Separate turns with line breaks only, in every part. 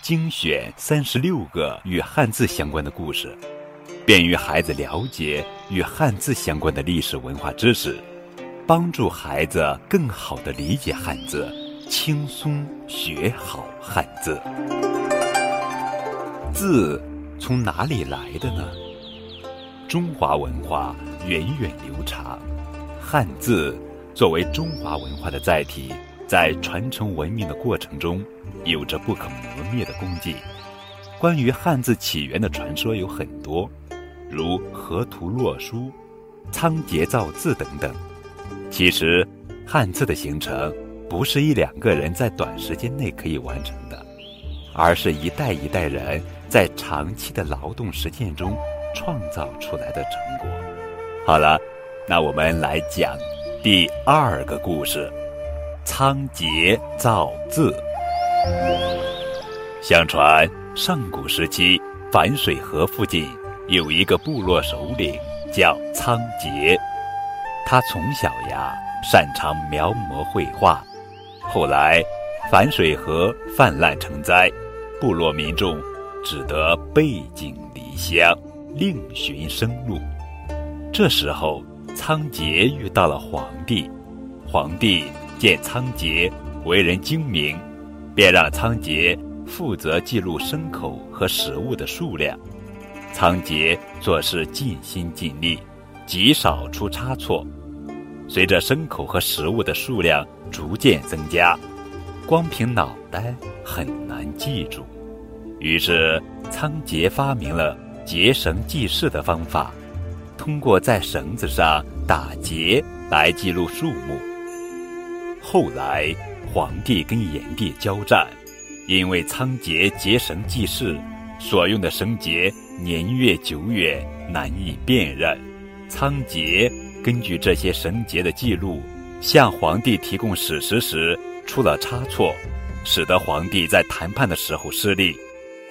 精选三十六个与汉字相关的故事，便于孩子了解与汉字相关的历史文化知识，帮助孩子更好地理解汉字。轻松学好汉字，字从哪里来的呢？中华文化源远流长，汉字作为中华文化的载体，在传承文明的过程中，有着不可磨灭的功绩。关于汉字起源的传说有很多，如河图洛书、仓颉造字等等。其实，汉字的形成。不是一两个人在短时间内可以完成的，而是一代一代人在长期的劳动实践中创造出来的成果。好了，那我们来讲第二个故事：仓颉造字。相传上古时期，反水河附近有一个部落首领叫仓颉，他从小呀擅长描摹绘画。后来，反水河泛滥成灾，部落民众只得背井离乡，另寻生路。这时候，仓颉遇到了皇帝，皇帝见仓颉为人精明，便让仓颉负责记录牲口和食物的数量。仓颉做事尽心尽力，极少出差错。随着牲口和食物的数量逐渐增加，光凭脑袋很难记住。于是仓颉发明了结绳记事的方法，通过在绳子上打结来记录数目。后来皇帝跟炎帝交战，因为仓颉结绳记事所用的绳结年月久远，难以辨认，仓颉。根据这些绳结的记录，向皇帝提供史实时出了差错，使得皇帝在谈判的时候失利。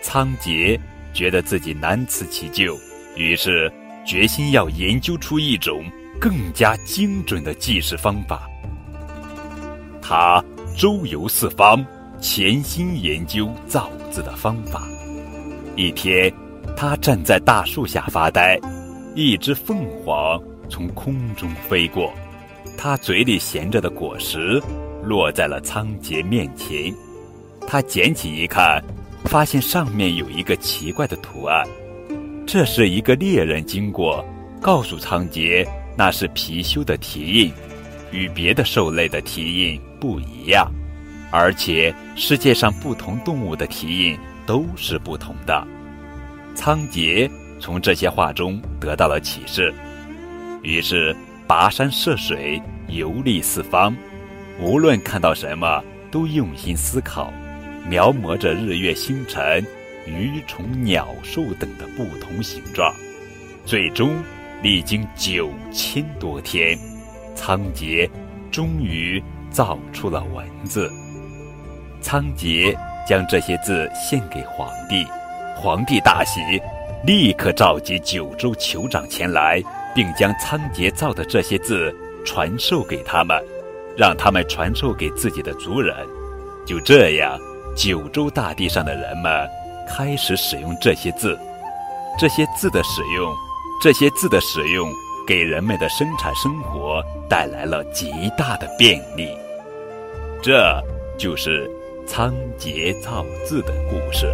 仓颉觉得自己难辞其咎，于是决心要研究出一种更加精准的记事方法。他周游四方，潜心研究造字的方法。一天，他站在大树下发呆，一只凤凰。从空中飞过，他嘴里衔着的果实落在了仓颉面前。他捡起一看，发现上面有一个奇怪的图案。这是一个猎人经过，告诉仓颉那是貔貅的蹄印，与别的兽类的蹄印不一样，而且世界上不同动物的蹄印都是不同的。仓颉从这些话中得到了启示。于是，跋山涉水，游历四方，无论看到什么，都用心思考，描摹着日月星辰、鱼虫鸟兽等的不同形状。最终，历经九千多天，仓颉终于造出了文字。仓颉将这些字献给皇帝，皇帝大喜，立刻召集九州酋长前来。并将仓颉造的这些字传授给他们，让他们传授给自己的族人。就这样，九州大地上的人们开始使用这些字。这些字的使用，这些字的使用，给人们的生产生活带来了极大的便利。这就是仓颉造字的故事。